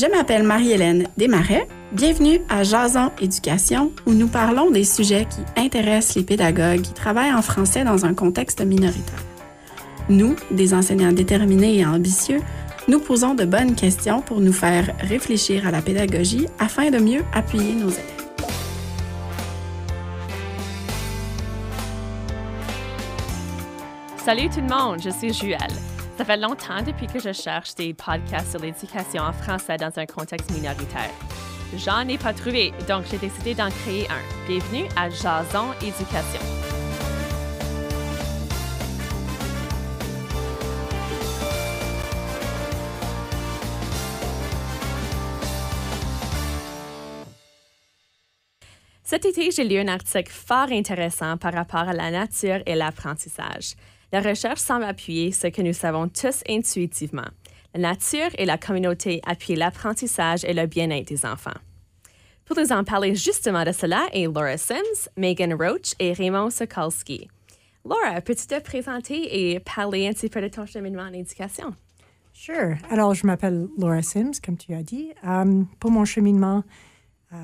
Je m'appelle Marie-Hélène Desmarais. Bienvenue à Jason Éducation, où nous parlons des sujets qui intéressent les pédagogues qui travaillent en français dans un contexte minoritaire. Nous, des enseignants déterminés et ambitieux, nous posons de bonnes questions pour nous faire réfléchir à la pédagogie afin de mieux appuyer nos élèves. Salut tout le monde, je suis Juelle. Ça fait longtemps depuis que je cherche des podcasts sur l'éducation en français dans un contexte minoritaire. J'en ai pas trouvé, donc j'ai décidé d'en créer un. Bienvenue à Jason Éducation. Cet été, j'ai lu un article fort intéressant par rapport à la nature et l'apprentissage. La recherche semble appuyer ce que nous savons tous intuitivement. La nature et la communauté appuient l'apprentissage et le bien-être des enfants. Pour nous en parler justement de cela est Laura Sims, Megan Roach et Raymond Sokolski. Laura, peux-tu te présenter et parler un petit peu de ton cheminement en éducation? Sure. Alors, je m'appelle Laura Sims, comme tu as dit. Um, pour mon cheminement, uh,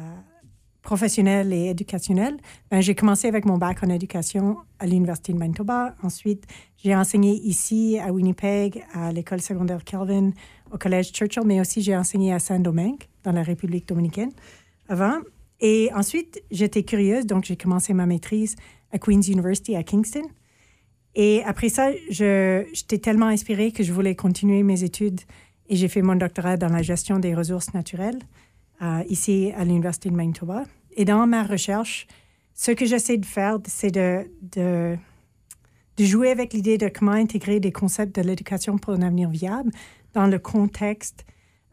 professionnel et éducationnel, ben, j'ai commencé avec mon bac en éducation à l'Université de Manitoba. Ensuite, j'ai enseigné ici à Winnipeg, à l'école secondaire Kelvin, au collège Churchill, mais aussi j'ai enseigné à Saint-Domingue, dans la République dominicaine, avant. Et ensuite, j'étais curieuse, donc j'ai commencé ma maîtrise à Queen's University à Kingston. Et après ça, j'étais tellement inspirée que je voulais continuer mes études et j'ai fait mon doctorat dans la gestion des ressources naturelles ici à l'Université de Manitoba. Et dans ma recherche, ce que j'essaie de faire, c'est de, de, de, jouer avec l'idée de comment intégrer des concepts de l'éducation pour un avenir viable dans le contexte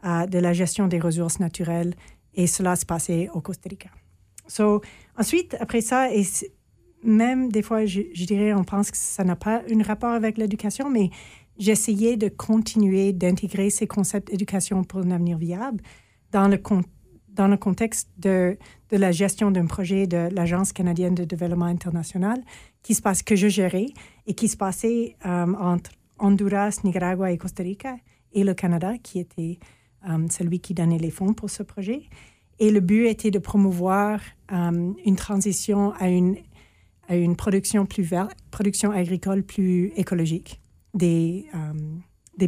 euh, de la gestion des ressources naturelles. Et cela se passait au Costa Rica. So, ensuite, après ça, et même des fois, je, je dirais, on pense que ça n'a pas un rapport avec l'éducation, mais j'essayais de continuer d'intégrer ces concepts d'éducation pour un avenir viable dans le, contexte de, la gestion d'un projet de l'Agence canadienne de développement international qui se passe, que je gérais et qui se passait euh, entre Honduras, Nicaragua et Costa Rica et le Canada, qui était euh, celui qui donnait les fonds pour ce projet. Et le but était de promouvoir euh, une transition à une, production plus verte, production agricole plus écologique des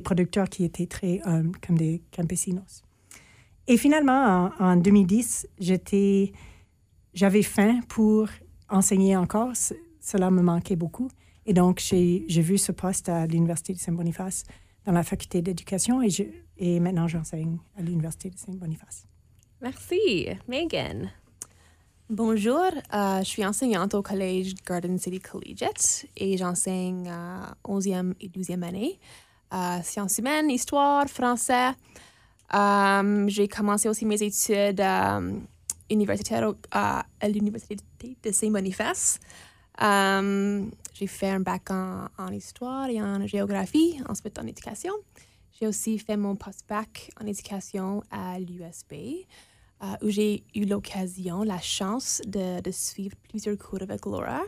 producteurs qui étaient très comme des campesinos. Et finalement, en, 2010, j'étais, j'avais faim pour enseigner encore. cela me manquait beaucoup. Et donc, j'ai, vu ce poste à l'Université de Saint-Boniface dans la faculté d'éducation et, je, et maintenant j'enseigne à l'Université de Saint-Boniface. Merci. Megan. Bonjour, euh, je suis enseignante au collège Garden City Collegiate et j'enseigne à 11e et 12e année euh, sciences humaines, histoire, français. Um, j'ai commencé aussi mes études um, universitaires à l'Université de Saint-Boniface. Um, j'ai fait un bac en, histoire et en géographie, ensuite en éducation. J'ai aussi fait mon post-bac en éducation à l'USB, uh, où j'ai eu l'occasion, la chance de, suivre plusieurs cours avec Laura.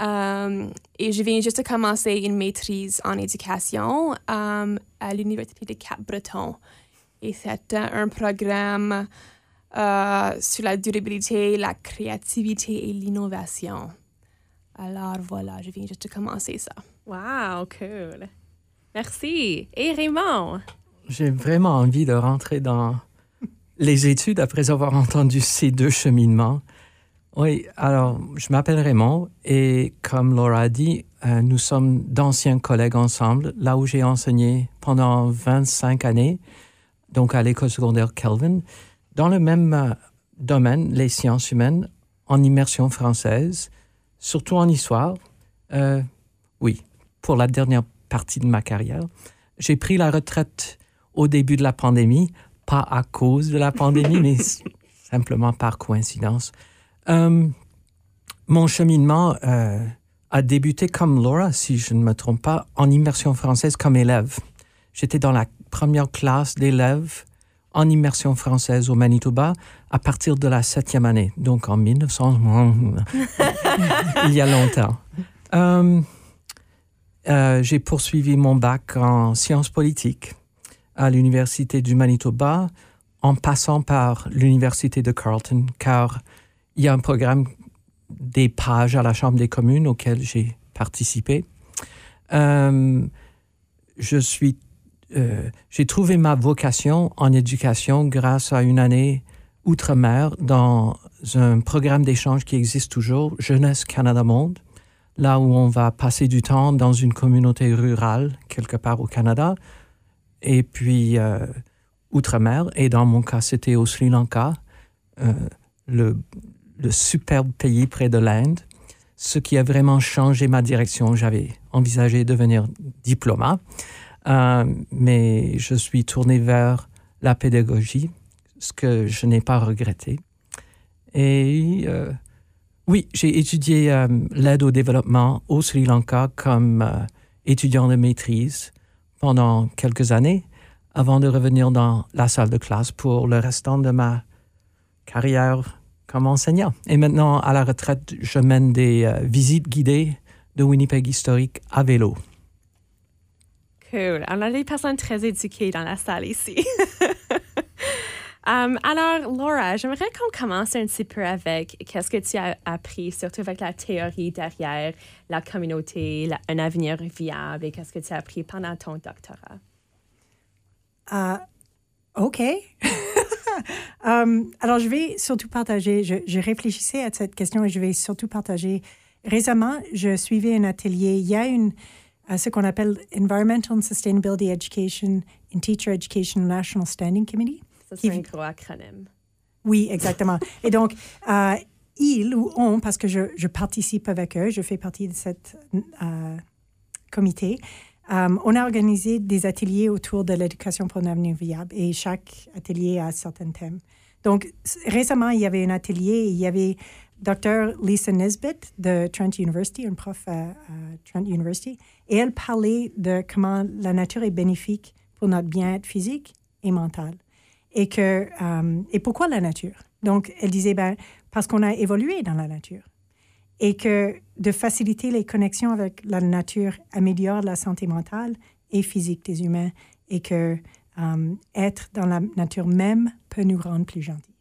Et je viens juste de commencer une maîtrise en éducation à l'Université de Cap-Breton. Et c'est un programme euh, sur la durabilité, la créativité et l'innovation. Alors voilà, je viens juste de commencer ça. Wow, cool. Merci. Et Raymond? J'ai vraiment envie de rentrer dans les études après avoir entendu ces deux cheminements. Oui, alors je m'appelle Raymond et comme Laura a dit, euh, nous sommes d'anciens collègues ensemble, là où j'ai enseigné pendant 25 années donc à l'école secondaire Kelvin, dans le même euh, domaine, les sciences humaines, en immersion française, surtout en histoire. Euh, oui, pour la dernière partie de ma carrière. J'ai pris la retraite au début de la pandémie, pas à cause de la pandémie, mais simplement par coïncidence. Euh, mon cheminement a débuté comme Laura, si je ne me trompe pas, en immersion française comme élève. J'étais dans la première classe d'élèves en immersion française au Manitoba à partir de la septième année, donc en 1900, il y a longtemps. Euh, euh, j'ai poursuivi mon bac en sciences politiques à l'Université du Manitoba en passant par l'Université de Carleton, car il y a un programme des pages à la Chambre des communes auquel j'ai participé. Euh, je suis, euh, j'ai trouvé ma vocation en éducation grâce à une année outre-mer dans un programme d'échange qui existe toujours, Jeunesse Canada Monde, là où on va passer du temps dans une communauté rurale quelque part au Canada, et puis euh, outre-mer, et dans mon cas c'était au Sri Lanka, euh, le, superbe pays près de l'Inde, ce qui a vraiment changé ma direction. J'avais envisagé de devenir diplomate, euh, mais je suis tourné vers la pédagogie, ce que je n'ai pas regretté. Et euh, oui, j'ai étudié euh, l'aide au développement au Sri Lanka comme étudiant de maîtrise pendant quelques années avant de revenir dans la salle de classe pour le restant de ma carrière comme enseignant. Et maintenant, à la retraite, je mène des visites guidées de Winnipeg historique à vélo. Cool. On a des personnes très éduquées dans la salle ici. Um, alors, Laura, j'aimerais qu'on commence un petit peu avec qu'est-ce que tu as appris, surtout avec la théorie derrière la communauté, un avenir viable, et qu'est-ce que tu as appris pendant ton doctorat? Euh, OK. Um, alors, je vais surtout partager, je réfléchissais à cette question et je vais surtout partager. Récemment, je suivais un atelier. Il y a une, euh, ce qu'on appelle Environmental and Sustainability Education in Teacher Education National Standing Committee. Ça, Qui- c'est un gros acronyme. Oui, exactement. Et donc, euh, ils ou on, parce que je, je participe avec eux, je fais partie de cette euh, comité, euh, on a organisé des ateliers autour de l'éducation pour un avenir viable et chaque atelier a certains thèmes. Donc, récemment, il y avait un atelier il y avait Dr. Lisa Nesbitt de Trent University, une prof à, à Trent University, et elle parlait de comment la nature est bénéfique pour notre bien-être physique et mental et que euh, et pourquoi la nature? Donc elle disait ben parce qu'on a évolué dans la nature et que de faciliter les connexions avec la nature améliore la santé mentale et physique des humains et que euh, être dans la nature même peut nous rendre plus gentils.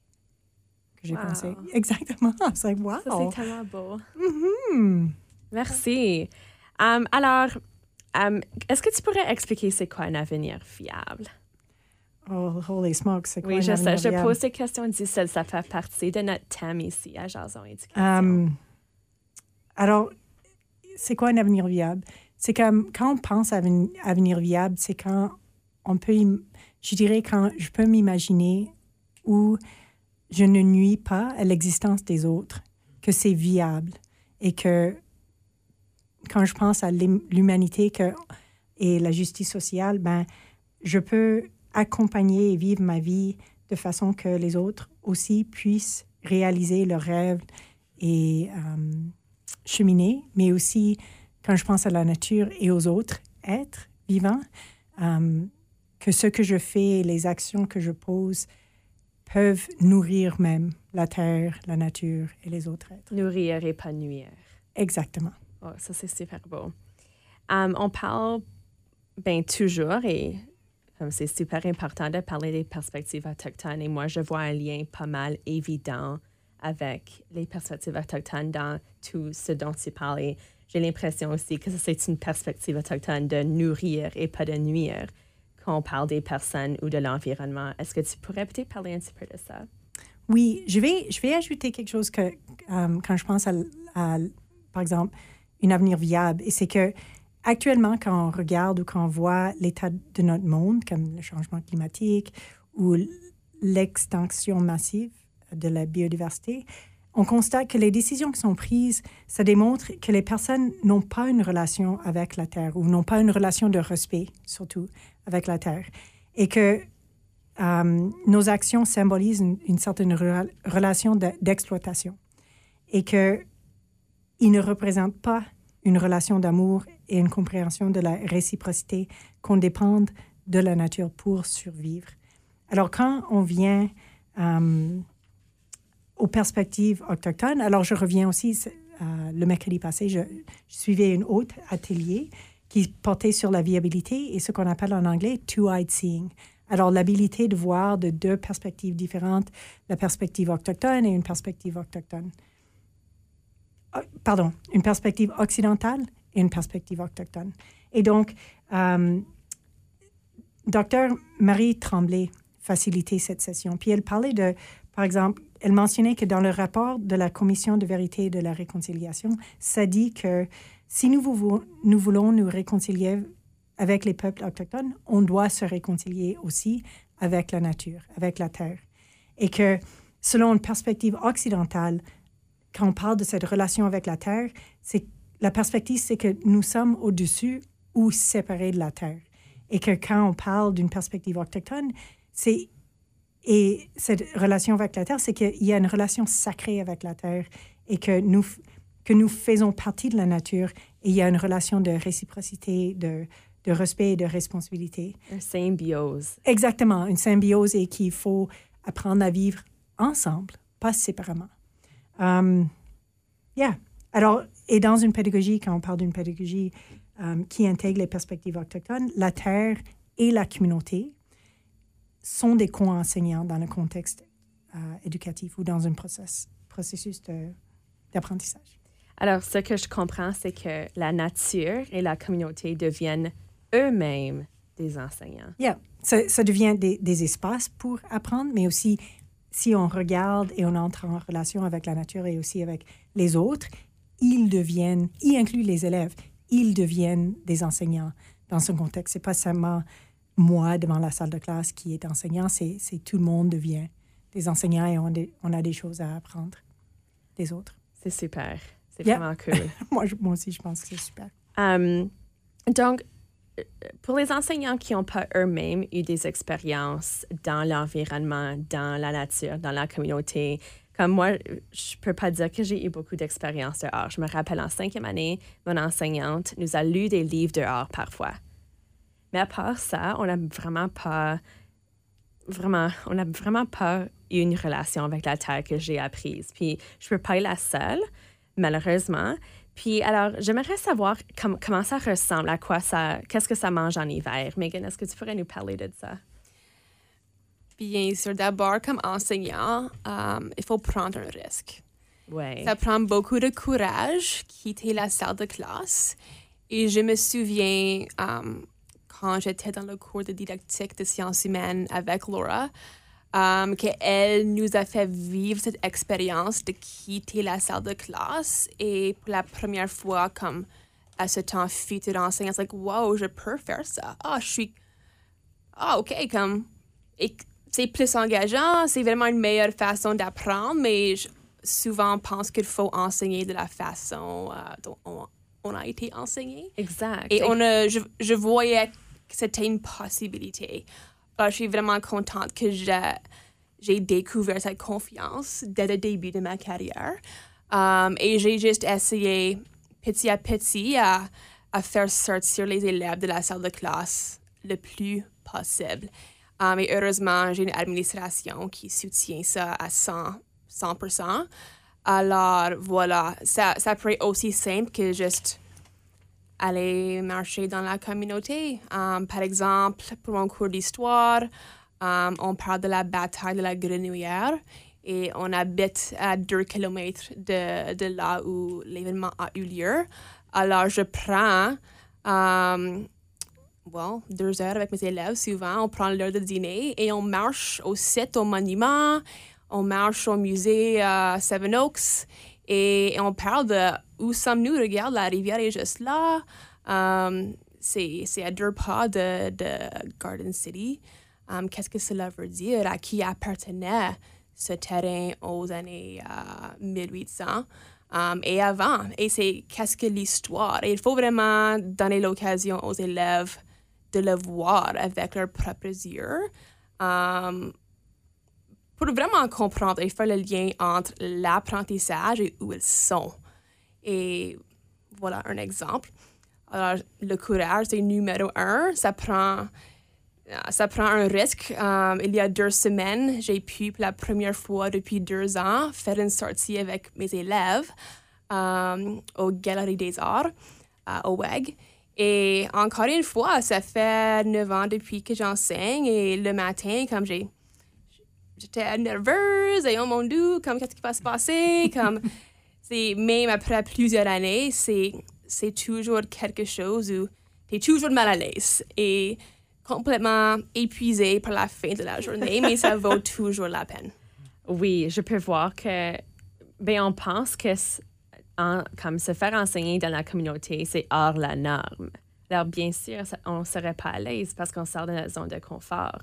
Que j'ai Wow. pensé exactement. C'est wow. Tellement beau. Hmm. Merci. Um, alors, um, est-ce que tu pourrais expliquer c'est quoi un avenir viable? Oh, holy smokes, c'est quoi Oui, un je sais. avenir Je viable? pose ces questions difficiles. Ça fait partie de notre thème ici à Jason Éducation. Alors, c'est quoi un avenir viable? C'est comme quand on pense à un avenir viable, c'est quand on peut, je dirais, quand je peux m'imaginer où je ne nuis pas à l'existence des autres, que c'est viable et que quand je pense à l'hum- l'humanité et la justice sociale, ben, je peux accompagner et vivre ma vie de façon que les autres aussi puissent réaliser leurs rêves et euh, cheminer, mais aussi quand je pense à la nature et aux autres êtres vivants, euh, que ce que je fais, les actions que je pose peuvent nourrir même la terre, la nature et les autres êtres. Nourrir et pas nuire. Exactement. Oh, ça, c'est super beau. Um, on parle ben, toujours, et comme c'est super important de parler des perspectives autochtones, et moi, je vois un lien pas mal évident avec les perspectives autochtones dans tout ce dont tu parles. J'ai l'impression aussi que c'est une perspective autochtone de nourrir et pas de nuire quand on parle des personnes ou de l'environnement. Est-ce que tu pourrais peut-être parler un petit peu de ça? Oui, je vais, je vais ajouter quelque chose que euh, quand je pense à, par exemple, un avenir viable, et c'est que actuellement, quand on regarde ou quand on voit l'état de notre monde, comme le changement climatique ou l'extinction massive de la biodiversité, on constate que les décisions qui sont prises, ça démontre que les personnes n'ont pas une relation avec la Terre ou n'ont pas une relation de respect, surtout, avec la Terre. Et que euh, nos actions symbolisent une, certaine rela- relation de- d'exploitation et que ils ne représentent pas une relation d'amour et une compréhension de la réciprocité qu'on dépende de la nature pour survivre. Alors quand on vient euh, aux perspectives autochtones, alors je reviens aussi euh, le mercredi passé, je, je suivais une autre atelier qui portait sur la viabilité et ce qu'on appelle en anglais two-eyed seeing. Alors, l'habilité de voir de deux perspectives différentes, la perspective autochtone et une perspective autochtone. Pardon, une perspective occidentale et une perspective autochtone. Et donc, euh, docteur Marie Tremblay facilitait cette session. Puis elle parlait de, par exemple, elle mentionnait que dans le rapport de la Commission de vérité et de la réconciliation, ça dit que si nous voulons nous réconcilier avec les peuples autochtones, on doit se réconcilier aussi avec la nature, avec la terre. Et que selon une perspective occidentale, quand on parle de cette relation avec la terre, c'est la perspective, c'est que nous sommes au-dessus ou séparés de la terre. Et que quand on parle d'une perspective autochtone, c'est et cette relation avec la terre, c'est qu'il y a une relation sacrée avec la terre et que nous, que nous faisons partie de la nature et il y a une relation de réciprocité, de, de respect et de responsabilité. Un symbiose. Exactement, une symbiose et qu'il faut apprendre à vivre ensemble, pas séparément. Um, yeah. Alors, et dans une pédagogie, quand on parle d'une pédagogie um, qui intègre les perspectives autochtones, la terre et la communauté sont des co-enseignants dans le contexte euh, éducatif ou dans un process, processus d'apprentissage. Alors, ce que je comprends, c'est que la nature et la communauté deviennent eux-mêmes des enseignants. Yeah. Ça, ça devient des, des espaces pour apprendre, mais aussi si on regarde et on entre en relation avec la nature et aussi avec les autres, ils deviennent, y inclut les élèves, ils deviennent des enseignants dans ce contexte. C'est pas seulement moi devant la salle de classe qui est enseignant, c'est tout le monde devient des enseignants et on, a des choses à apprendre des autres. C'est super. C'est Yeah. vraiment cool. moi, aussi, je pense que c'est super. Um, donc, pour les enseignants qui n'ont pas eux-mêmes eu des expériences dans l'environnement, dans la nature, dans la communauté, comme moi, je peux pas dire que j'ai eu beaucoup d'expérience dehors. Je me rappelle en cinquième année, mon enseignante nous a lu des livres dehors parfois. Mais à part ça, on n'a vraiment pas, vraiment, on n'a vraiment pas eu une relation avec la terre que j'ai apprise. Puis je peux pas être la seule, malheureusement. Puis alors, j'aimerais savoir com- comment ça ressemble, à quoi ça, qu'est-ce que ça mange en hiver? Megan, est-ce que tu pourrais nous parler de ça? Bien sûr, d'abord, comme enseignant, euh, il faut prendre un risque. Oui. Ça prend beaucoup de courage quitter la salle de classe. Et je me souviens, euh, quand j'étais dans le cours de didactique de sciences humaines avec Laura, euh, qu'elle nous a fait vivre cette expérience de quitter la salle de classe. Et pour la première fois, comme à ce temps futur enseignant, c'est like, wow, je peux faire ça. Ah, je suis. Ah, OK, comme. Et c'est plus engageant, c'est vraiment une meilleure façon d'apprendre, mais je souvent pense qu'il faut enseigner de la façon euh, dont on, on a été enseigné. Exact. Et on a, je, je voyais que c'était une possibilité. Alors, je suis vraiment contente que j'ai, découvert cette confiance dès le début de ma carrière. Um, et j'ai juste essayé petit à petit à, faire sortir les élèves de la salle de classe le plus possible. Um, et heureusement, j'ai une administration qui soutient ça à 100, 100%. Alors, voilà, ça, ça être aussi simple que juste aller marcher dans la communauté. Um, par exemple, pour mon cours d'histoire, um, on parle de la bataille de la Grenouillère et on habite à deux kilomètres de, de là où l'événement a eu lieu. Alors, je prends um, deux heures avec mes élèves souvent. On prend l'heure de dîner et on marche au site, au monument, on marche au musée à Seven Oaks et, on parle de où sommes-nous? Regarde, la rivière est juste là. Um, c'est à deux pas de, de Garden City. Um, Qu'est-ce que cela veut dire? À qui appartenait ce terrain aux années euh, 1800? Um, et avant. Et c'est qu'est-ce que l'histoire? Il faut vraiment donner l'occasion aux élèves de le voir avec leurs propres yeux um, pour vraiment comprendre et faire le lien entre l'apprentissage et où ils sont. Et voilà un exemple. Alors, le courage, c'est numéro un. Ça prend, ça prend un risque. Um, il y a deux semaines, j'ai pu, pour la première fois depuis deux ans, faire une sortie avec mes élèves um, aux Galeries des Arts, au WEG. Et encore une fois, ça fait neuf ans depuis que j'enseigne et le matin, comme j'ai j'étais nerveuse et oh mon dieu, comme qu'est-ce qui va se passer, comme c'est même après plusieurs années, c'est c'est toujours quelque chose où tu es toujours mal à l'aise et complètement épuisé par la fin de la journée, mais ça vaut toujours la peine. Oui, je peux voir que ben on pense que en, comme se faire enseigner dans la communauté, c'est hors la norme. Alors, bien sûr, on ne serait pas à l'aise parce qu'on sort de notre zone de confort.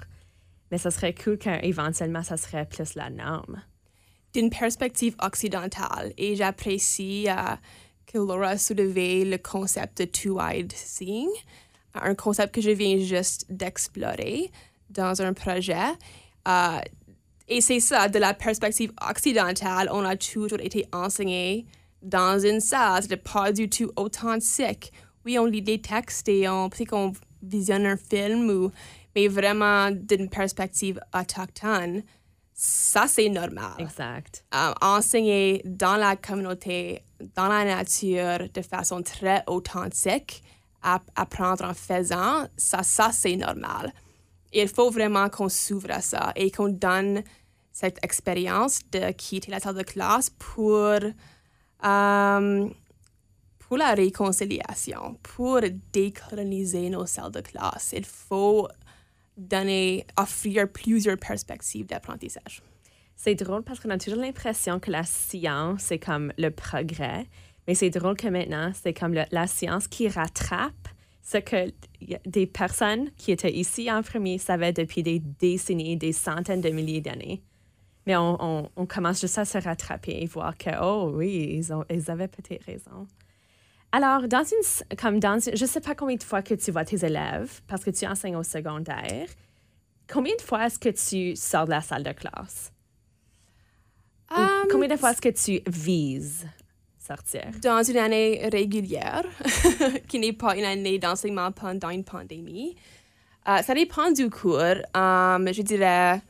Mais ça serait cool qu'éventuellement, ça serait plus la norme. D'une perspective occidentale, et j'apprécie euh, que Laura a soulevé le concept de two-eyed seeing, un concept que je viens juste d'explorer dans un projet. Euh, et c'est ça, de la perspective occidentale, on a toujours été enseigné dans une salle, c'était pas du tout authentique. Oui, on lit des textes et on peut qu'on visionne un film, ou, mais vraiment d'une perspective autochtone, ça c'est normal. Exact. Euh, enseigner dans la communauté, dans la nature, de façon très authentique, apprendre en faisant, ça, ça c'est normal. Il faut vraiment qu'on s'ouvre à ça et qu'on donne cette expérience de quitter la salle de classe pour euh, pour la réconciliation, pour décoloniser nos salles de classe, il faut donner, offrir plusieurs perspectives d'apprentissage. C'est drôle parce qu'on a toujours l'impression que la science, c'est comme le progrès, mais c'est drôle que maintenant, c'est comme la science qui rattrape ce que des personnes qui étaient ici en premier savaient depuis des décennies, des centaines de milliers d'années. Mais on, on, commence juste à se rattraper et voir que, oh oui, ils, ont, ils avaient peut-être raison. Alors, dans une, comme dans, je ne sais pas combien de fois que tu vois tes élèves parce que tu enseignes au secondaire. Combien de fois est-ce que tu sors de la salle de classe? Um, combien de fois est-ce que tu vises sortir? Dans une année régulière, qui n'est pas une année d'enseignement pendant une pandémie. Euh, ça dépend du cours. Um, je dirais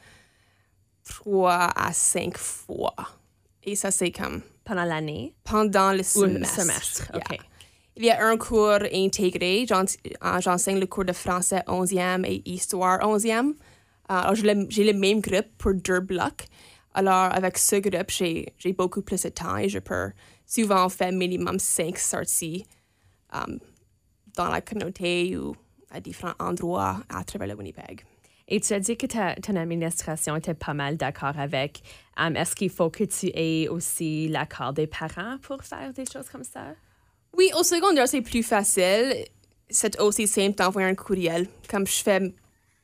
trois à cinq fois. Et ça, c'est comme... Pendant l'année? Pendant le semestre. semestre, OK. Il y a un cours intégré. Euh, j'enseigne le cours de français 11e et histoire 11e. Euh, j'ai le même groupe pour deux blocs. Alors, avec ce groupe, j'ai beaucoup plus de temps et je peux souvent faire minimum cinq sorties um, dans la communauté ou à différents endroits à travers le Winnipeg. Et tu as dit que ta, ton administration était pas mal d'accord avec. Um, est-ce qu'il faut que tu aies aussi l'accord des parents pour faire des choses comme ça? Oui, au secondaire, c'est plus facile. C'est aussi simple d'envoyer un courriel. Comme je fais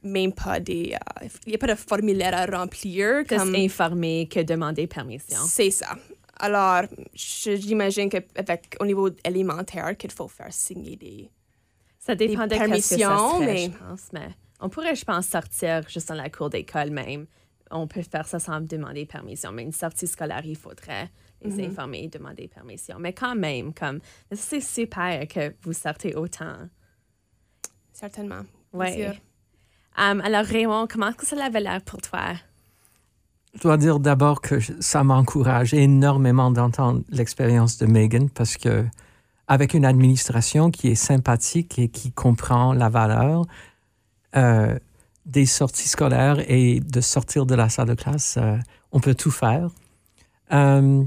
même pas des. Euh, il n'y a pas de formulaire à remplir. Comme informer que demander permission. C'est ça. Alors, j'imagine qu'au niveau élémentaire, qu'il faut faire signer des. Ça dépend des permissions, mais... je pense, mais on pourrait, je pense, sortir juste dans la cour d'école même. On peut faire ça sans demander permission, mais une sortie scolaire, il faudrait les mm-hmm. informer et demander permission. Mais quand même, comme c'est super que vous sortez autant. Certainement. Oui. Um, alors, Raymond, comment est-ce que ça avait l'air pour toi? Je dois dire d'abord que ça m'encourage énormément d'entendre l'expérience de Megan parce que avec une administration qui est sympathique et qui comprend la valeur, euh, des sorties scolaires et de sortir de la salle de classe, euh, on peut tout faire. Euh,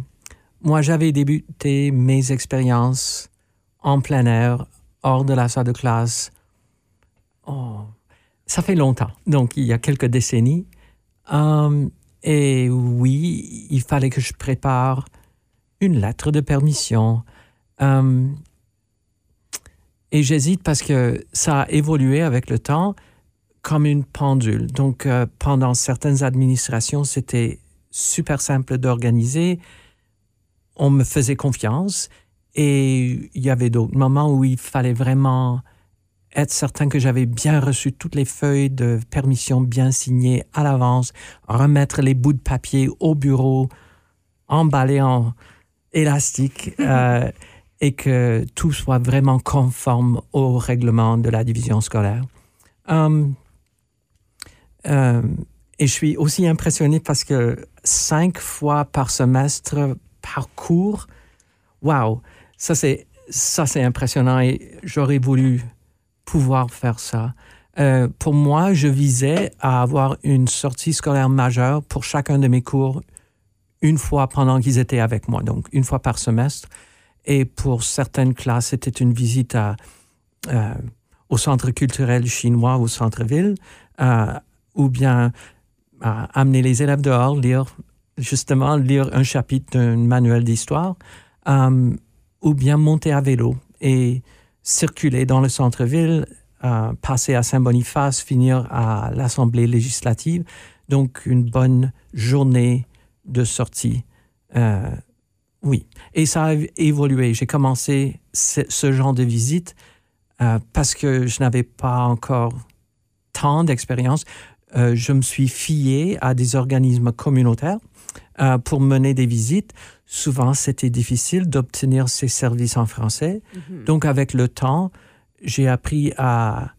moi, j'avais débuté mes expériences en plein air, hors de la salle de classe. Oh, ça fait longtemps, donc il y a quelques décennies. et oui, il fallait que je prépare une lettre de permission. et j'hésite parce que ça a évolué avec le temps comme une pendule. Donc, euh, pendant certaines administrations, c'était super simple d'organiser. On me faisait confiance et il y avait d'autres moments où il fallait vraiment être certain que j'avais bien reçu toutes les feuilles de permission bien signées à l'avance, remettre les bouts de papier au bureau, emballés en élastique euh, et que tout soit vraiment conforme au règlement de la division scolaire. Hum, euh, et je suis aussi impressionné parce que cinq fois par semestre, par cours, waouh, ça c'est ça, c'est impressionnant et j'aurais voulu pouvoir faire ça. Euh, pour moi, je visais à avoir une sortie scolaire majeure pour chacun de mes cours une fois pendant qu'ils étaient avec moi, donc une fois par semestre. Et pour certaines classes, c'était une visite euh, au centre culturel chinois au centre-ville, ou bien amener les élèves dehors, lire justement lire un chapitre d'un manuel d'histoire, euh, ou bien monter à vélo et circuler dans le centre-ville, passer à Saint-Boniface, finir à l'Assemblée législative. Donc une bonne journée de sortie. Euh, oui. Et ça a évolué. J'ai commencé ce, genre de visite euh, parce que je n'avais pas encore tant d'expérience. Euh, je me suis fié à des organismes communautaires pour mener des visites. Souvent, c'était difficile d'obtenir ces services en français. Mm-hmm. Donc, avec le temps, j'ai appris à,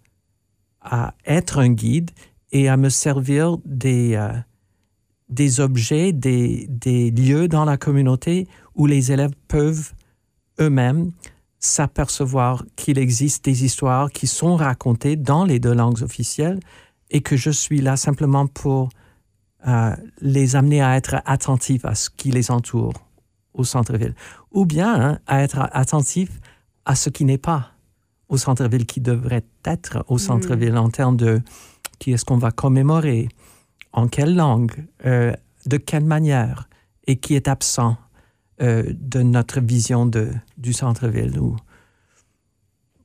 à être un guide et à me servir des, des objets, des, des, lieux dans la communauté où les élèves peuvent eux-mêmes s'apercevoir qu'il existe des histoires qui sont racontées dans les deux langues officielles et que je suis là simplement pour euh, les amener à être attentifs à ce qui les entoure au centre-ville, ou bien hein, à être attentifs à ce qui n'est pas au centre-ville, qui devrait être au mm. centre-ville en termes de qui est-ce qu'on va commémorer, en quelle langue, euh, de quelle manière, et qui est absent euh, de notre vision de, du centre-ville. Ou,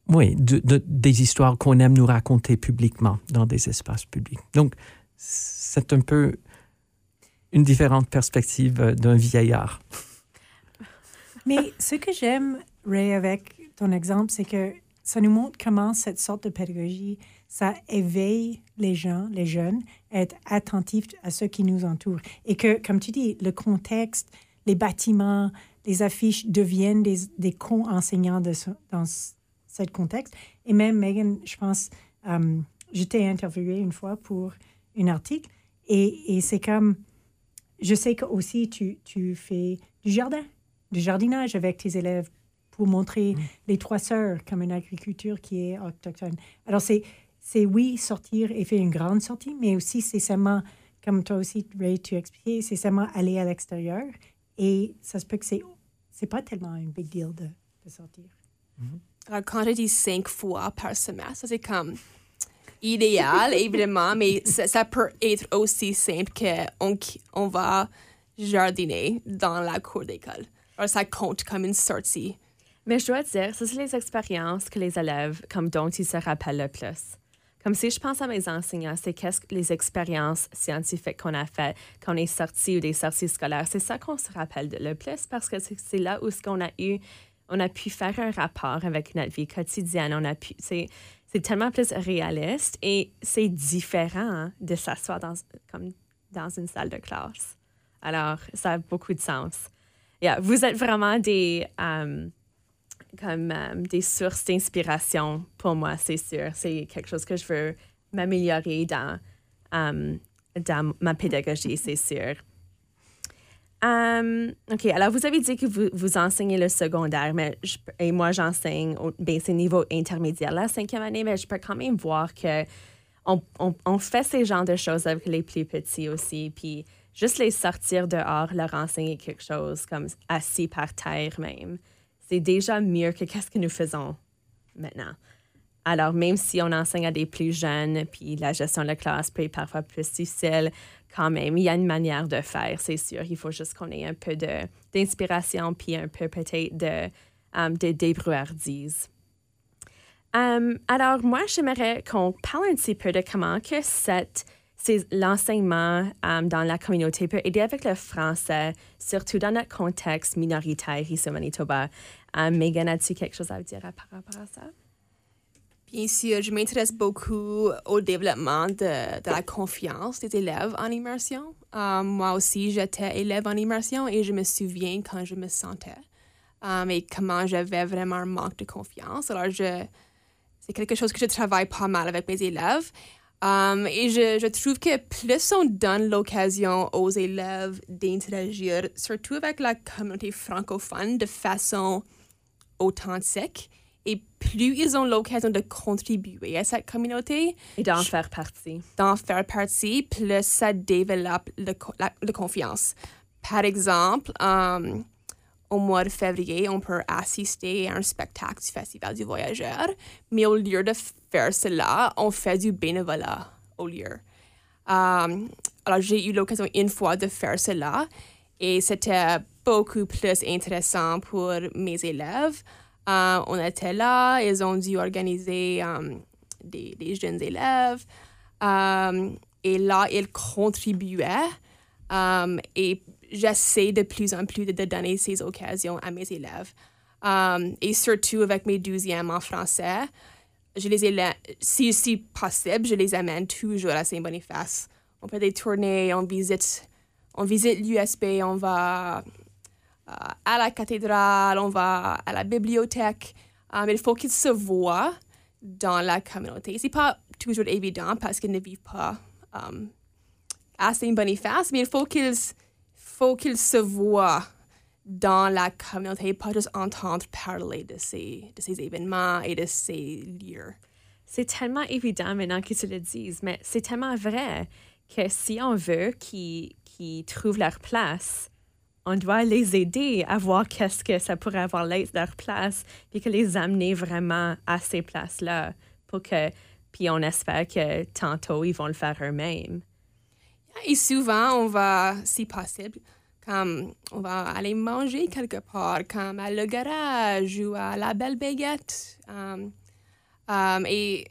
oui, de, des histoires qu'on aime nous raconter publiquement dans des espaces publics. Donc, c'est un peu une différente perspective euh, d'un vieillard. Mais ce que j'aime, Ray, avec ton exemple, c'est que ça nous montre comment cette sorte de pédagogie ça éveille les gens, les jeunes, à être attentifs à ce qui nous entoure. Et que, comme tu dis, le contexte, les bâtiments, les affiches deviennent des, des co-enseignants de dans ce contexte. Et même, Megan, je pense, euh, j'étais interviewée une fois pour un article et, et c'est comme, je sais que aussi tu, tu fais du jardin, du jardinage avec tes élèves pour montrer mm. les trois sœurs comme une agriculture qui est autochtone. Alors, c'est c'est oui, sortir et faire une grande sortie, mais aussi c'est seulement, comme toi aussi, Ray, tu expliquais, c'est seulement aller à l'extérieur. Et ça se peut que c'est, c'est pas tellement un big deal de, de sortir. Mm-hmm. Alors, quand je dis cinq fois par semestre, c'est comme idéal, évidemment, mais ça, peut être aussi simple qu'on on va jardiner dans la cour d'école. Alors, ça compte comme une sortie. Mais je dois dire, ce sont les expériences que les élèves, comme dont ils se rappellent le plus. Comme si je pense à mes enseignants, c'est qu'est-ce que les expériences scientifiques qu'on a faites quand on est sorti ou des sorties scolaires. C'est ça qu'on se rappelle le plus parce que c'est là où ce qu'on a eu, on a pu faire un rapport avec notre vie quotidienne. On a pu, c'est, c'est tellement plus réaliste et c'est différent de s'asseoir dans, comme dans une salle de classe. Alors, ça a beaucoup de sens. Yeah, vous êtes vraiment des, um, comme euh, des sources d'inspiration pour moi, c'est sûr. C'est quelque chose que je veux m'améliorer dans, euh, dans ma pédagogie, c'est sûr. Um, OK, alors vous avez dit que vous, vous enseignez le secondaire, mais et moi j'enseigne, ben, c'est niveau intermédiaire, la cinquième année, mais je peux quand même voir que on, on, on, fait ces genres de choses avec les plus petits aussi, puis juste les sortir dehors, leur enseigner quelque chose comme assis par terre même c'est déjà mieux que qu'est-ce que nous faisons maintenant. Alors, même si on enseigne à des plus jeunes, puis la gestion de la classe peut être parfois plus difficile, quand même, il y a une manière de faire, c'est sûr. Il faut juste qu'on ait un peu d'inspiration, puis un peu peut-être de, um, de débrouillardise. Um, alors, moi, j'aimerais qu'on parle un petit peu de comment que cette l'enseignement um, dans la communauté peut aider avec le français, surtout dans notre contexte minoritaire ici au Manitoba. Um, Megan, as-tu quelque chose à dire par rapport à ça? Bien sûr, je m'intéresse beaucoup au développement de, la confiance des élèves en immersion. Um, moi aussi, j'étais élève en immersion et je me souviens quand je me sentais et comment j'avais vraiment un manque de confiance. Alors, c'est quelque chose que je travaille pas mal avec mes élèves. Um, et je, trouve que plus on donne l'occasion aux élèves d'interagir, surtout avec la communauté francophone, de façon authentique et plus ils ont l'occasion de contribuer à cette communauté, Et d'en faire partie. d'en faire partie, plus ça développe le, la confiance. Par exemple, euh, au mois de février, on peut assister à un spectacle du Festival du Voyageur, mais au lieu de faire cela, on fait du bénévolat au lieu. Euh, alors, j'ai eu l'occasion une fois de faire cela et c'était beaucoup plus intéressant pour mes élèves. Euh, on était là, ils ont dû organiser euh, des, jeunes élèves euh, et là, ils contribuaient et j'essaie de plus en plus de, donner ces occasions à mes élèves. Et surtout avec mes douzièmes en français, je les si, si possible, je les amène toujours à Saint-Boniface. On fait des tournées, on visite, on visite l'USB, on va à la cathédrale, on va à la bibliothèque. Euh, mais il faut qu'ils se voient dans la communauté. C'est pas toujours évident parce qu'ils ne vivent pas euh, à Saint-Boniface, mais il faut qu'ils se voient dans la communauté, pas juste entendre parler de ces, de ces événements et de ces lieux. C'est tellement évident maintenant qu'ils se le disent, mais c'est tellement vrai que si on veut qu'ils trouvent leur place, on doit les aider à voir qu'est-ce que ça pourrait avoir l'air leur place, puis que les amener vraiment à ces places-là pour que, puis on espère que tantôt ils vont le faire eux-mêmes. Et souvent, on va, si possible, comme on va aller manger quelque part, comme à le garage ou à la belle baguette. Um, um, et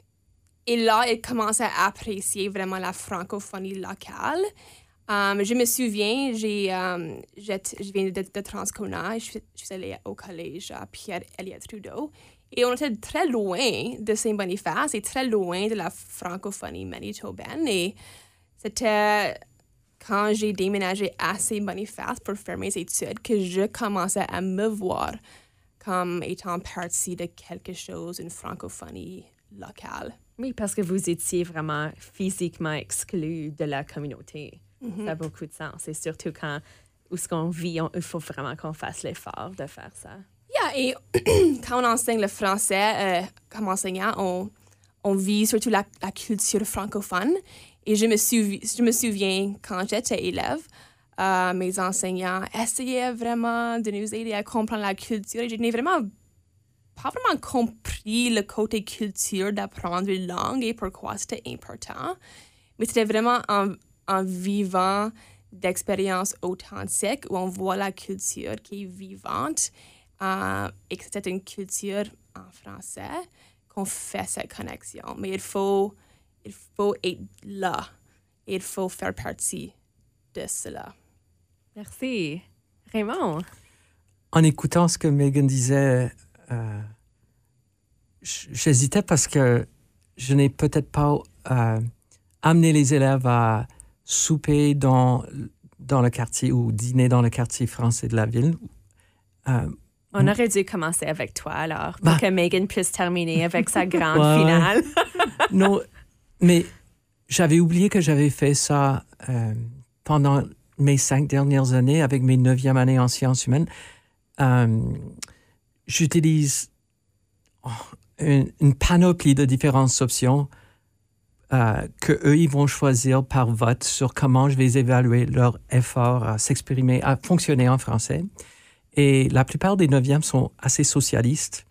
là, ils commencent à apprécier vraiment la francophonie locale. Um, je me souviens, j'ai, j'étais- je viens de, Transcona, je, je suis allée au collège à Pierre-Éliott Trudeau. Et on était très loin de Saint-Boniface et très loin de la francophonie manitobaine. Et c'était quand j'ai déménagé à Saint-Boniface pour faire mes études que je commençais à me voir comme étant partie de quelque chose, une francophonie locale. Oui, parce que vous étiez vraiment physiquement exclus de la communauté. Ça a beaucoup de sens. Et surtout quand où ce qu'on vit, on- il faut vraiment qu'on fasse l'effort de faire ça. Yeah, et quand on enseigne le français, euh, comme enseignant, on, on vit surtout la, la culture francophone. Et je me, souvi- je me souviens, quand j'étais élève, euh, mes enseignants essayaient vraiment de nous aider à comprendre la culture. Et je n'ai vraiment pas vraiment compris le côté culture d'apprendre une langue et pourquoi c'était important. Mais c'était vraiment en, en vivant d'expériences authentiques où on voit la culture qui est vivante euh, et que c'était une culture en français qu'on fait cette connexion. Mais il faut, il faut être là. Il faut faire partie de cela. Merci. Raymond, En écoutant ce que Megan disait, euh, j'hésitais parce que je n'ai peut-être pas euh, amené les élèves à souper dans, dans le quartier ou dîner dans le quartier français de la ville. Euh, on aurait dû commencer avec toi alors pour Bah. que Megan puisse terminer avec sa grande Ouais, finale. non, mais j'avais oublié que j'avais fait ça euh, pendant mes cinq dernières années avec mes neuvième années en sciences humaines. Euh, J'utilise oh, une, une panoplie de différentes options euh, que eux ils vont choisir par vote sur comment je vais évaluer leur effort à s'exprimer, à fonctionner en français. Et la plupart des neuvièmes sont assez socialistes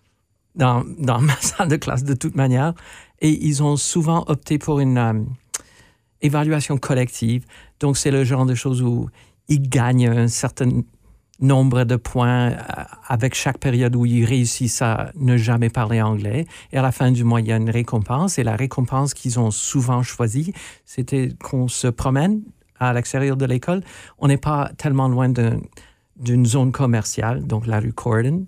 dans, dans ma salle de classe de toute manière. Et ils ont souvent opté pour une euh, évaluation collective. Donc, c'est le genre de choses où ils gagnent un certain nombre de points euh, avec chaque période où ils réussissent à ne jamais parler anglais. Et à la fin du mois, il y a une récompense. Et la récompense qu'ils ont souvent choisie, c'était qu'on se promène à l'extérieur de l'école. On n'est pas tellement loin d'un- d'une zone commerciale, donc la rue Corden.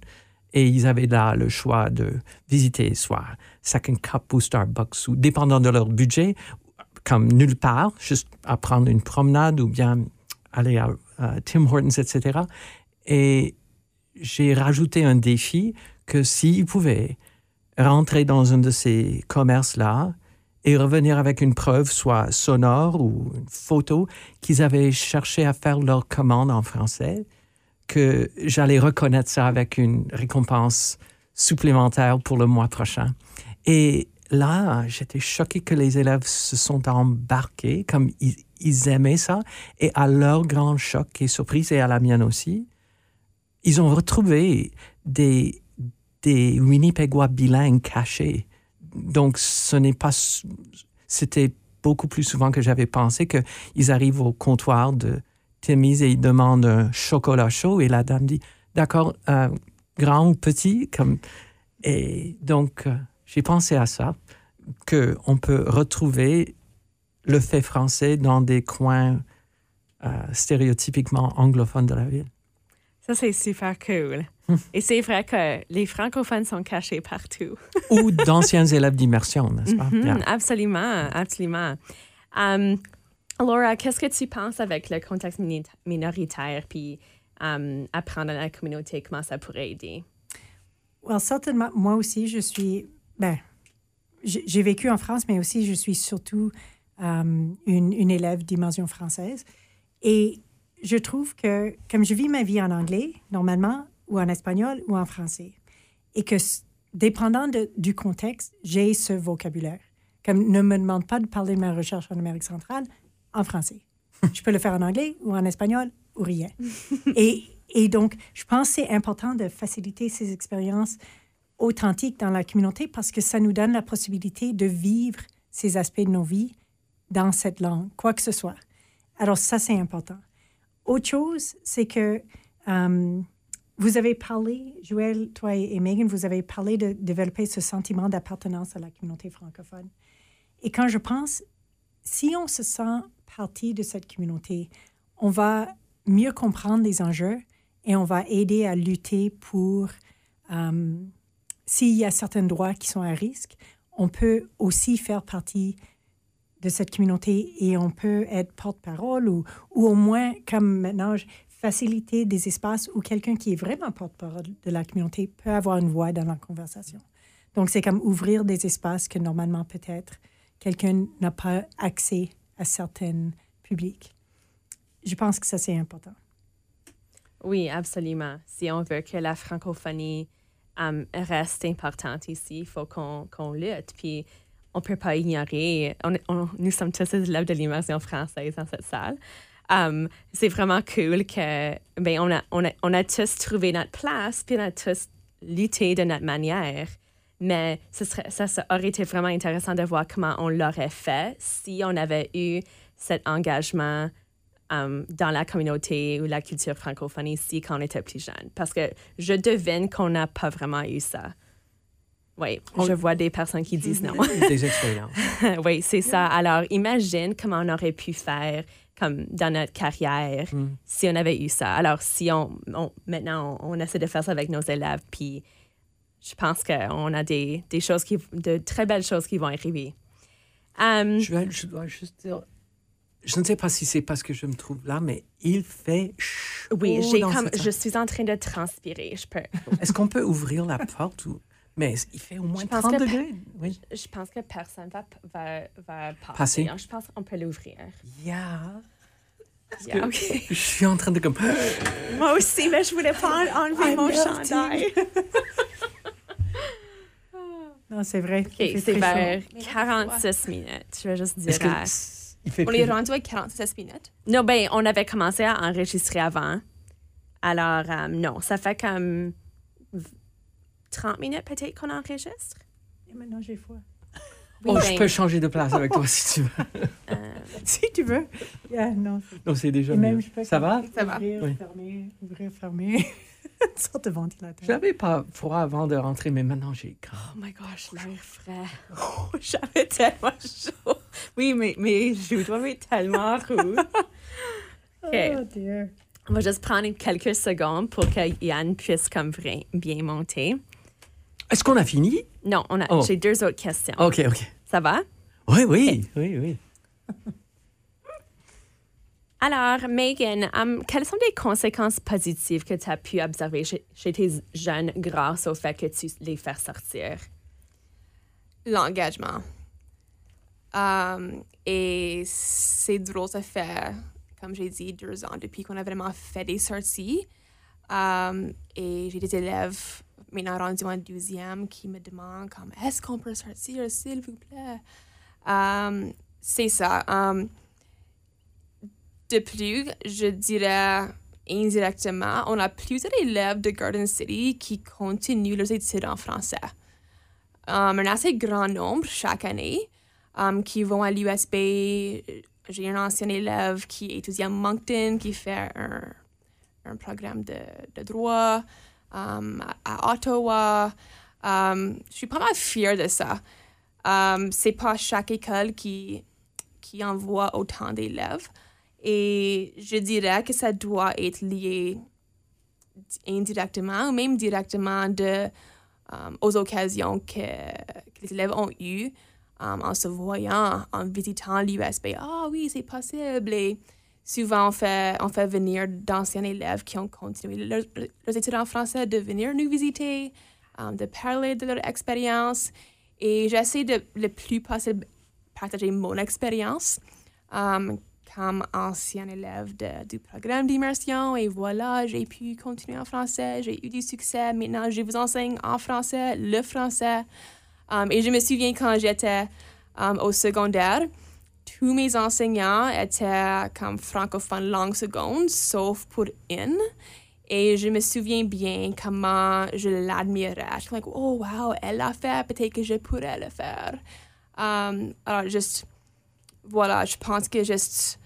Et ils avaient là le choix de visiter soit Second Cup ou Starbucks, ou dépendant de leur budget, comme nulle part, juste à prendre une promenade ou bien aller à Tim Hortons, etc. Et j'ai rajouté un défi que s'ils pouvaient rentrer dans un de ces commerces-là et revenir avec une preuve, soit sonore ou une photo, qu'ils avaient cherché à faire leur commande en français, que j'allais reconnaître ça avec une récompense supplémentaires pour le mois prochain. Et là, j'étais choqué que les élèves se sont embarqués, comme ils aimaient ça. Et à leur grand choc et surprise, et à la mienne aussi, ils ont retrouvé des, des Winnipégois bilingues cachés. Donc, ce n'est pas. C'était beaucoup plus souvent que j'avais pensé qu'ils arrivent au comptoir de Timmy's et ils demandent un chocolat chaud et la dame dit D'accord, euh, grand ou petit comme... Et donc, euh, j'ai pensé à ça, qu'on peut retrouver le fait français dans des coins euh, stéréotypiquement anglophones de la ville. Ça, c'est super cool. Et c'est vrai que les francophones sont cachés partout. Ou d'anciens élèves d'immersion, n'est-ce pas? Mm -hmm, yeah. Absolument, absolument. Um, Laura, qu'est-ce que tu penses avec le contexte minoritaire puis um, apprendre dans la communauté, comment ça pourrait aider? Well, certainement, moi aussi, je suis. Ben, j'ai vécu en France, mais aussi je suis surtout um, une, une élève d'immersion française. Et je trouve que, comme je vis ma vie en anglais, normalement, ou en espagnol, ou en français, et que, dépendant de, du contexte, j'ai ce vocabulaire. Comme ne me demande pas de parler de ma recherche en Amérique centrale en français. je peux le faire en anglais ou en espagnol ou rien. et, et donc, je pense que c'est important de faciliter ces expériences authentiques dans la communauté parce que ça nous donne la possibilité de vivre ces aspects de nos vies dans cette langue, quoi que ce soit. Alors ça, c'est important. Autre chose, c'est que um, vous avez parlé, Joël, toi et, Megan, vous avez parlé de développer ce sentiment d'appartenance à la communauté francophone. Et quand je pense, si on se sent partie de cette communauté, on va mieux comprendre les enjeux et on va aider à lutter pour, um, s'il y a certains droits qui sont à risque, on peut aussi faire partie de cette communauté et on peut être porte-parole ou, ou au moins, comme maintenant, faciliter des espaces où quelqu'un qui est vraiment porte-parole de la communauté peut avoir une voix dans la conversation. Donc, c'est comme ouvrir des espaces que normalement, peut-être, quelqu'un n'a pas accès à certains publics. Je pense que ça, c'est important. Oui, absolument. Si on veut que la francophonie um, reste importante ici, il faut qu'on qu lutte. Puis, on ne peut pas ignorer, nous sommes tous élèves de l'immersion française dans cette salle. Um, c'est vraiment cool que ben, on, a, on, a, on a tous trouvé notre place, puis on a tous lutté de notre manière. Mais ce serait, ça, ça aurait été vraiment intéressant de voir comment on l'aurait fait si on avait eu cet engagement um, dans la communauté ou la culture francophone ici quand on était plus jeune. Parce que je devine qu'on n'a pas vraiment eu ça. Oui, on... je vois des personnes qui disent non. Des expériences. oui, c'est ça. Alors, imagine comment on aurait pu faire comme dans notre carrière mm. si on avait eu ça. Alors, si on, on maintenant, on, on, essaie de faire ça avec nos élèves, puis je pense qu'on a des, des choses qui, de très belles choses qui vont arriver. Um, je, vais, je dois juste dire, je ne sais pas si c'est parce que je me trouve là, mais il fait chaud. Oui, j'ai comme, je suis en train de transpirer. Je peux. Est-ce qu'on peut ouvrir la porte ou mais il fait au moins je 30 degrés. Oui. Je, je, pense que personne va, va, va passer. passer. Je pense qu'on peut l'ouvrir. Yeah. Yeah, okay. Je suis en train de comme. Moi aussi, mais je voulais pas enlever mon chandail. non, c'est vrai. OK, c'est vers 46 minutes. Je vais juste dire. À... Il fait on est rendu à 46 minutes? Non, ben, on avait commencé à enregistrer avant. Alors, um, non, ça fait comme 30 minutes peut-être qu'on enregistre? Et maintenant, j'ai foi. Oui, oh, ben... je peux changer de place avec toi si tu veux. Euh... si tu veux. Yeah, non, non c'est déjà même, mieux. Ça va? Ça va. Ouvrir, oui. fermer, ouvrir, fermer. Une sorte de ventilateur. J'avais pas froid avant de rentrer, mais maintenant j'ai. Oh my gosh, l'air frais. Oh, J'avais tellement chaud. Oui, mais mes joues doivent être tellement rouges. Okay. Oh dear. On va juste prendre quelques secondes pour que Yann puisse comme vrai, bien monter. Est-ce qu'on a fini? Non, on a. Oh. J'ai deux autres questions. OK, OK. Ça va? Oui, oui, oui, oui. Alors, Megan, um, quelles sont les conséquences positives que tu as pu observer chez, chez, tes jeunes grâce au fait que tu les fais sortir? L'engagement. Um, et c'est drôle de faire, comme j'ai dit, deux ans depuis qu'on a vraiment fait des sorties. Um, et j'ai des élèves maintenant rendu en douzième qui me demande comme est-ce qu'on peut sortir s'il vous plaît? Um, c'est ça. Um, de plus je dirais indirectement on a plusieurs élèves de Garden City qui continuent leurs études en français. Um, un assez grand nombre chaque année qui vont à l'USB j'ai un ancien élève qui étudie à Moncton qui fait un, programme de droit um, à Ottawa. Um, je suis mal fière de ça. Um, c'est pas chaque école qui, qui envoie autant d'élèves. Et je dirais que ça doit être lié indirectement ou même directement de, um, aux occasions que, les élèves ont eues um, en se voyant, en visitant l'USB. Ah oui, c'est possible. Souvent, on fait, on fait venir d'anciens élèves qui ont continué leurs, études en français de venir nous visiter, um, de parler de leur expérience. Et j'essaie de le plus possible partager mon expérience um, comme ancien élève de, du programme d'immersion. Et voilà, j'ai pu continuer en français, j'ai eu du succès. Maintenant, je vous enseigne en français, le français. Um, et je me souviens quand j'étais au secondaire, tous mes enseignants étaient comme francophones langue seconde, sauf pour une. Et je me souviens bien comment je l'admirais. Je suis like, oh wow, elle l'a fait, peut-être que je pourrais le faire. Um, alors, juste, voilà, je pense que juste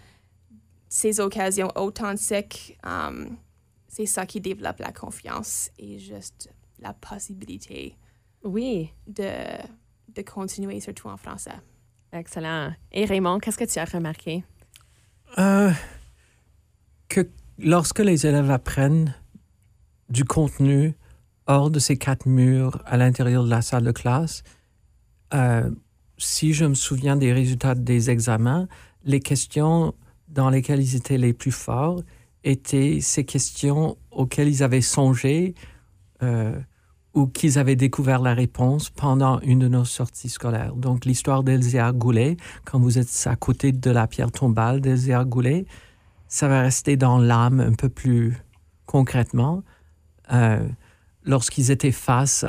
ces occasions authentiques, um, c'est ça qui développe la confiance et juste la possibilité oui. de, de continuer, surtout en français. Excellent. Et Raymond, qu'est-ce que tu as remarqué? Euh, que lorsque les élèves apprennent du contenu hors de ces quatre murs à l'intérieur de la salle de classe, euh, si je me souviens des résultats des examens, les questions dans lesquelles ils étaient les plus forts étaient ces questions auxquelles ils avaient songé euh, ou qu'ils avaient découvert la réponse pendant une de nos sorties scolaires. Donc l'histoire d'Elzéar Goulet, quand vous êtes à côté de la pierre tombale d'Elzéar Goulet, ça va rester dans l'âme un peu plus concrètement. Euh, Lorsqu'ils étaient face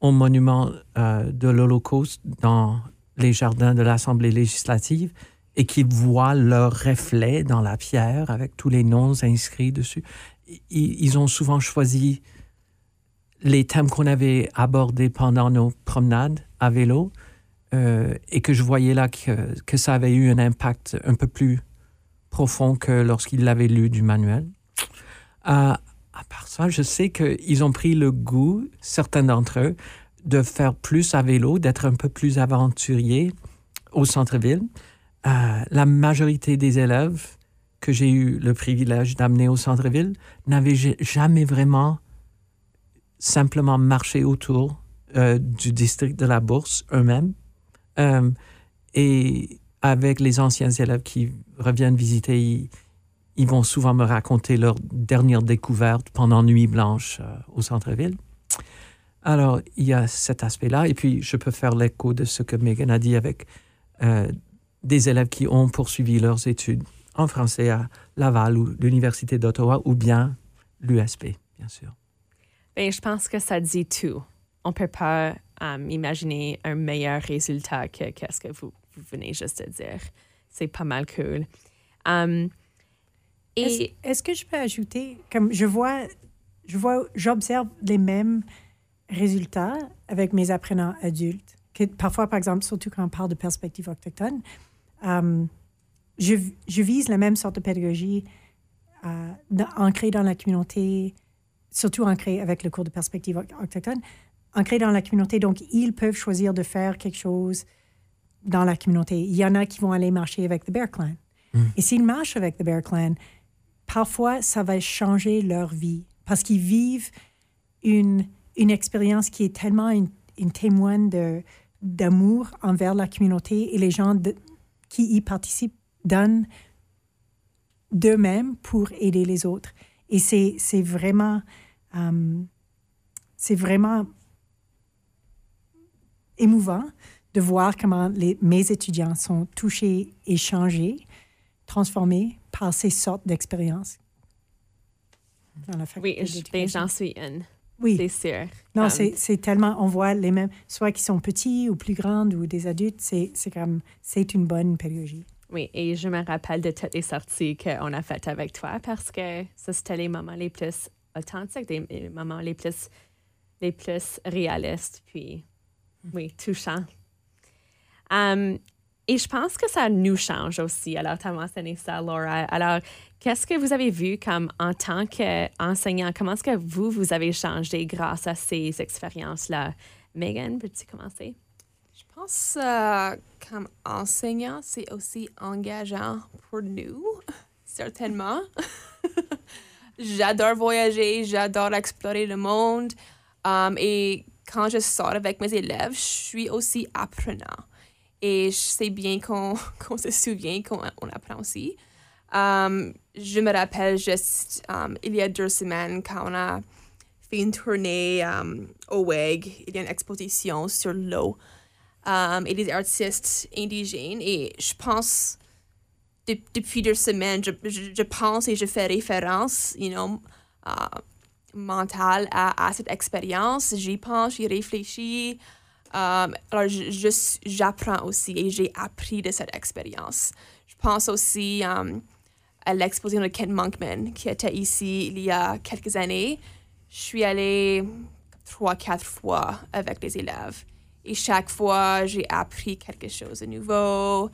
au monument euh, de l'Holocauste dans les jardins de l'Assemblée législative et qu'ils voient leur reflet dans la pierre avec tous les noms inscrits dessus, ils ont souvent choisi les thèmes qu'on avait abordés pendant nos promenades à vélo euh, et que je voyais là que, que, ça avait eu un impact un peu plus profond que lorsqu'ils l'avaient lu du manuel. Euh, à part ça, je sais qu'ils ont pris le goût, certains d'entre eux, de faire plus à vélo, d'être un peu plus aventuriers au centre-ville. Euh, la majorité des élèves que j'ai eu le privilège d'amener au centre-ville n'avaient jamais vraiment simplement marcher autour euh, du district de la Bourse eux-mêmes. Euh, et avec les anciens élèves qui reviennent visiter, ils, vont souvent me raconter leur dernière découverte pendant Nuit Blanche euh, au centre-ville. Alors, il y a cet aspect-là. Et puis, je peux faire l'écho de ce que Megan a dit avec des élèves qui ont poursuivi leurs études en français à Laval ou l'Université d'Ottawa ou bien l'USP, bien sûr. Bien, je pense que ça dit tout. On ne peut pas um, imaginer un meilleur résultat que qu'est-ce que vous, vous, venez juste de dire. C'est pas mal cool. Um, est-ce, est que je peux ajouter, comme je vois, je vois, j'observe les mêmes résultats avec mes apprenants adultes. Que parfois, par exemple, surtout quand on parle de perspective autochtone, um, je, je, vise la même sorte de pédagogie euh, ancrée dans la communauté, surtout ancré avec le cours de perspective autochtone, ancré dans la communauté. Donc, ils peuvent choisir de faire quelque chose dans la communauté. Il y en a qui vont aller marcher avec The Bear Clan. Mm. Et s'ils marchent avec The Bear Clan, parfois, ça va changer leur vie parce qu'ils vivent une, une expérience qui est tellement une, une témoin de, d'amour envers la communauté et les gens de, qui y participent donnent d'eux-mêmes pour aider les autres. Et c'est, c'est vraiment Um, c'est vraiment émouvant de voir comment les, mes étudiants sont touchés et changés, transformés par ces sortes d'expériences. Oui, j'en suis une. Oui. C'est sûr. Non, Comme- c'est tellement, on voit les mêmes, soit qui sont petits ou plus grandes ou des adultes, c'est c'est comme, c'est une bonne pédagogie. Oui, et je me rappelle de toutes les sorties qu'on a faites avec toi parce que ça, c'était les moments les plus authentiques, des- moments les plus, les plus réalistes, puis, oui, touchants. Um, et je pense que ça nous change aussi. Alors, tu as mentionné ça, Laura. Alors, qu'est-ce que vous avez vu comme en tant qu'enseignant? Comment est-ce que vous, vous avez changé grâce à ces expériences-là? Megan, peux-tu commencer? Je pense euh, comme enseignant, c'est aussi engageant pour nous, certainement. j'adore voyager, j'adore explorer le monde. Um, et quand je sors avec mes élèves, je suis aussi apprenant. Et je sais bien qu'on qu'on se souvient qu'on on apprend aussi. Um, je me rappelle juste, um, il y a deux semaines, quand on a fait une tournée au WEG, il y a une exposition sur l'eau et des artistes indigènes. Et je pense, de- depuis deux semaines, je, je, pense et je fais référence, you know, uh, mentale à, cette expérience. J'y pense, j'y réfléchis. Um, alors, j'apprends aussi et j'ai appris de cette expérience. Je pense aussi um, à l'exposition de Ken Monkman qui était ici il y a quelques années. Je suis allée trois, quatre fois avec les élèves. Et chaque fois, j'ai appris quelque chose de nouveau.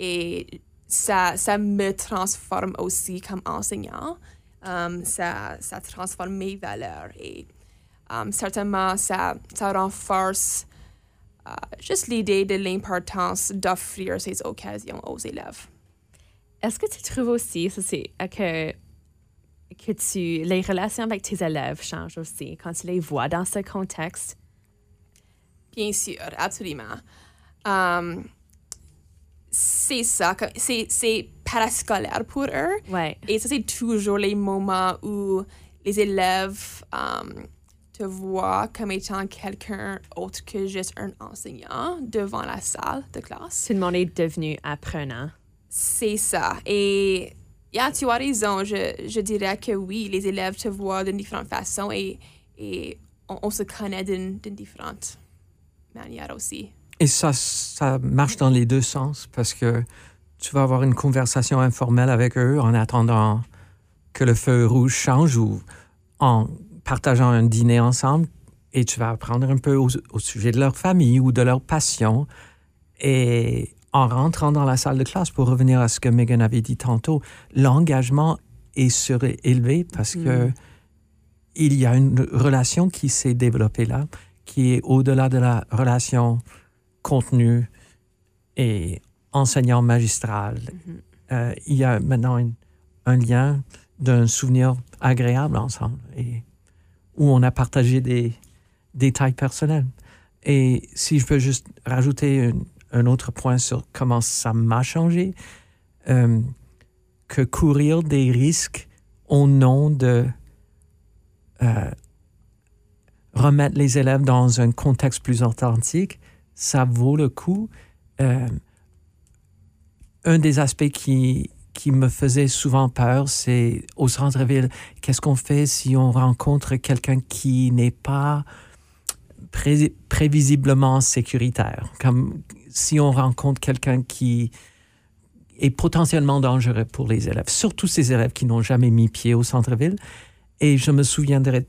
Et ça, ça me transforme aussi comme enseignant. Um, ça, ça transforme mes valeurs. Et um, certainement, ça, ça renforce euh, juste l'idée de l'importance d'offrir ces occasions aux élèves. Est-ce que tu trouves aussi, ça c'est que, que tu, les relations avec tes élèves changent aussi quand tu les vois dans ce contexte? Bien sûr, absolument. Um, c'est ça, c'est, c'est parascolaire pour eux. Ouais. Et ça, c'est toujours les moments où les élèves um, te voient comme étant quelqu'un autre que juste un enseignant devant la salle de classe. Tout le monde est devenu apprenant. C'est ça. Et yeah, tu as raison. Je, je dirais que oui, les élèves te voient d'une différente façon et, et on, on se connaît d'une, d'une différente manière aussi. Et ça, ça marche dans les deux sens parce que tu vas avoir une conversation informelle avec eux en attendant que le feu rouge change ou en partageant un dîner ensemble et tu vas apprendre un peu au, au sujet de leur famille ou de leur passion. Et en rentrant dans la salle de classe, pour revenir à ce que Megan avait dit tantôt, l'engagement est surélevé parce que il y a une relation qui s'est développée là, qui est au-delà de la relation contenu et enseignant magistral. Euh, il y a maintenant une- un lien d'un souvenir agréable ensemble et où on a partagé des détails personnels. Et si je peux juste rajouter un, un autre point sur comment ça m'a changé, euh, que courir des risques au nom de euh, remettre les élèves dans un contexte plus authentique, ça vaut le coup. Euh, un des aspects qui, qui me faisait souvent peur, c'est au centre-ville, qu'est-ce qu'on fait si on rencontre quelqu'un qui n'est pas pré- prévisiblement sécuritaire? Comme si on rencontre quelqu'un qui est potentiellement dangereux pour les élèves, surtout ces élèves qui n'ont jamais mis pied au centre-ville. Et je me souviendrai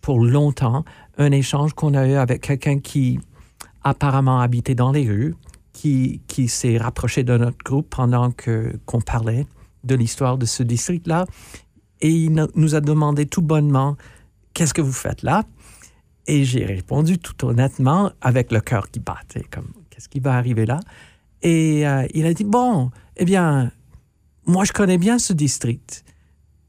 pour longtemps un échange qu'on a eu avec quelqu'un qui apparemment habitait dans les rues, qui, qui s'est rapproché de notre groupe pendant que qu'on parlait de l'histoire de ce district-là. Et il no- nous a demandé tout bonnement Qu'est-ce que vous faites là? Et j'ai répondu tout honnêtement, avec le cœur qui battait, comme Qu'est-ce qui va arriver là? Et euh, il a dit Bon, eh bien, moi je connais bien ce district.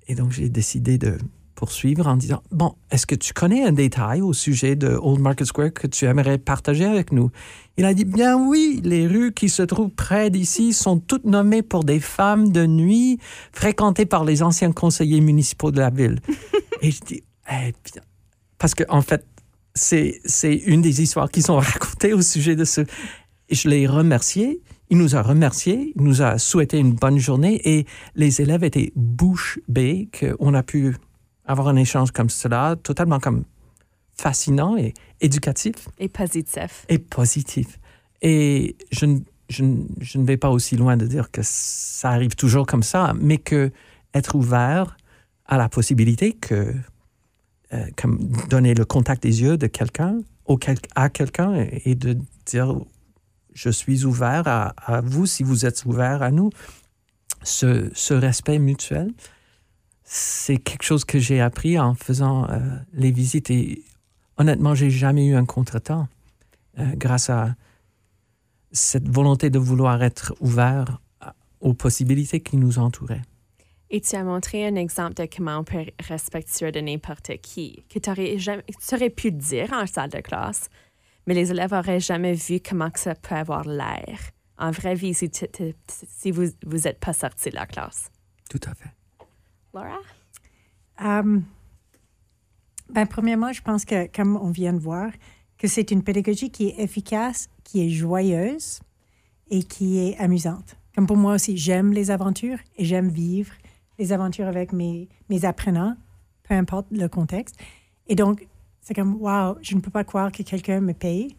Et donc j'ai décidé de poursuivre en disant Bon, est-ce que tu connais un détail au sujet de Old Market Square que tu aimerais partager avec nous? Il a dit Bien oui, les rues qui se trouvent près d'ici sont toutes nommées pour des femmes de nuit fréquentées par les anciens conseillers municipaux de la ville. Et je dis Eh bien, parce que en fait, c'est c'est une des histoires qui sont racontées au sujet de ce. Et je l'ai remercié. Il nous a remercié, il nous a souhaité une bonne journée et les élèves étaient bouche bée qu'on a pu avoir un échange comme cela, totalement comme fascinant et éducatif. Et positif. Et positif. Et je, je, je, ne vais pas aussi loin de dire que ça arrive toujours comme ça, mais que être ouvert à la possibilité que, euh, comme donner le contact des yeux de quelqu'un à quelqu'un et de dire je suis ouvert à, à, vous si vous êtes ouvert à nous. Ce, ce respect mutuel, c'est quelque chose que j'ai appris en faisant euh, les visites et honnêtement, j'ai jamais eu un contretemps euh, grâce à cette volonté de vouloir être ouvert aux possibilités qui nous entouraient. Et tu as montré un exemple de comment on peut respectueux de n'importe qui, que tu aurais, jamais, tu aurais pu dire en salle de classe, mais les élèves n'auraient jamais vu comment que ça peut avoir l'air en vraie vie si, si vous n'êtes pas sorti de la classe. Tout à fait. Laura? Ben, premièrement, je pense que, comme on vient de voir, que c'est une pédagogie qui est efficace, qui est joyeuse et qui est amusante. Comme pour moi aussi, j'aime les aventures et j'aime vivre les aventures avec mes, mes apprenants, peu importe le contexte. Et donc, c'est comme, wow, je ne peux pas croire que quelqu'un me paye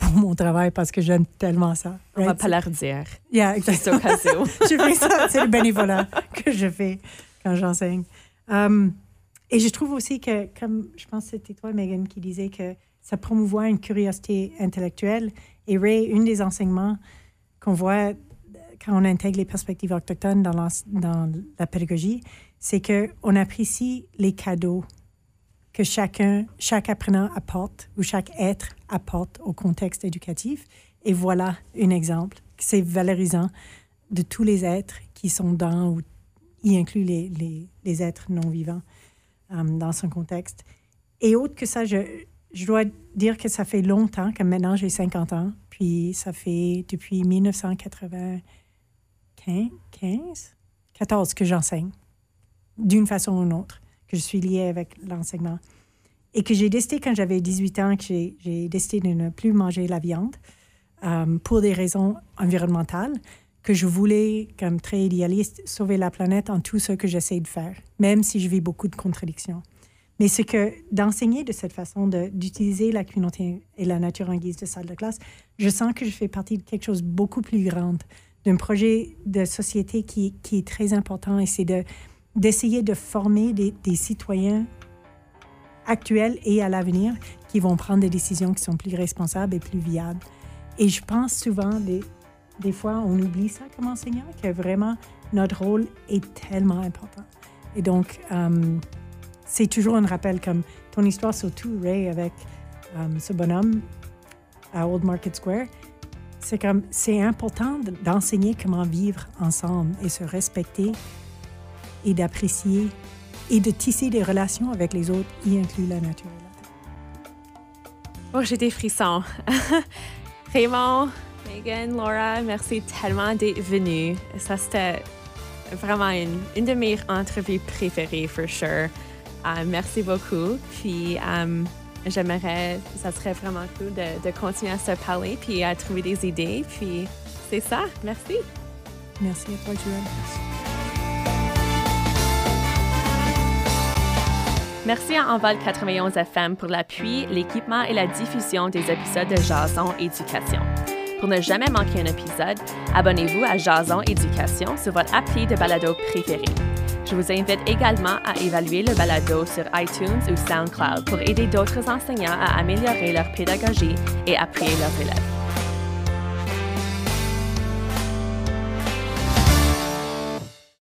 pour mon travail parce que j'aime tellement ça. On va dire. Yeah, exactement. je fais ça, c'est le bénévolat que je fais quand j'enseigne. Um, et je trouve aussi que, comme je pense que c'était toi, Megan, qui disait que ça promouvoit une curiosité intellectuelle. Et Ray, une des enseignements qu'on voit quand on intègre les perspectives autochtones dans la, dans la pédagogie, c'est qu'on apprécie les cadeaux que chacun, chaque apprenant apporte ou chaque être apporte au contexte éducatif. Et voilà un exemple. C'est valorisant de tous les êtres qui sont dans ou y inclut les, les, les êtres non vivants. Euh, dans son contexte. Et autre que ça, je, je dois dire que ça fait longtemps, que maintenant j'ai 50 ans, puis ça fait depuis 1995, 15, 14 que j'enseigne, d'une façon ou d'une autre, que je suis liée avec l'enseignement. Et que j'ai décidé quand j'avais 18 ans, que j'ai décidé de ne plus manger la viande euh, pour des raisons environnementales, que je voulais, comme très idéaliste, sauver la planète en tout ce que j'essaie de faire, même si je vis beaucoup de contradictions. Mais c'est que d'enseigner de cette façon, d'utiliser la communauté et la nature en guise de salle de classe, je sens que je fais partie de quelque chose de beaucoup plus grand, d'un projet de société qui, qui, est très important et c'est de, d'essayer de former des, citoyens actuels et à l'avenir qui vont prendre des décisions qui sont plus responsables et plus viables. Et je pense souvent des, des fois, on oublie ça comme enseignant, que vraiment, notre rôle est tellement important. Et donc, euh, c'est toujours un rappel comme ton histoire, surtout Ray, avec euh, ce bonhomme à Old Market Square. C'est comme, c'est important d'enseigner comment vivre ensemble et se respecter et d'apprécier et de tisser des relations avec les autres, y inclut la nature. Oh, j'ai des frissons. Raymond, Megan, Laura, merci tellement d'être venue. Ça, c'était vraiment une, une, de mes entrevues préférées, for sure. Uh, merci beaucoup. Puis, um, j'aimerais, ça serait vraiment cool de, de, continuer à se parler puis à trouver des idées. Puis, c'est ça. Merci. Merci à toi, Joanne. Merci à Envol 91 FM pour l'appui, l'équipement et la diffusion des épisodes de Jason Éducation. Pour ne jamais manquer un épisode, abonnez-vous à Jason Éducation sur votre appli de balado préféré. Je vous invite également à évaluer le balado sur iTunes ou SoundCloud pour aider d'autres enseignants à améliorer leur pédagogie et appuyer leurs élèves.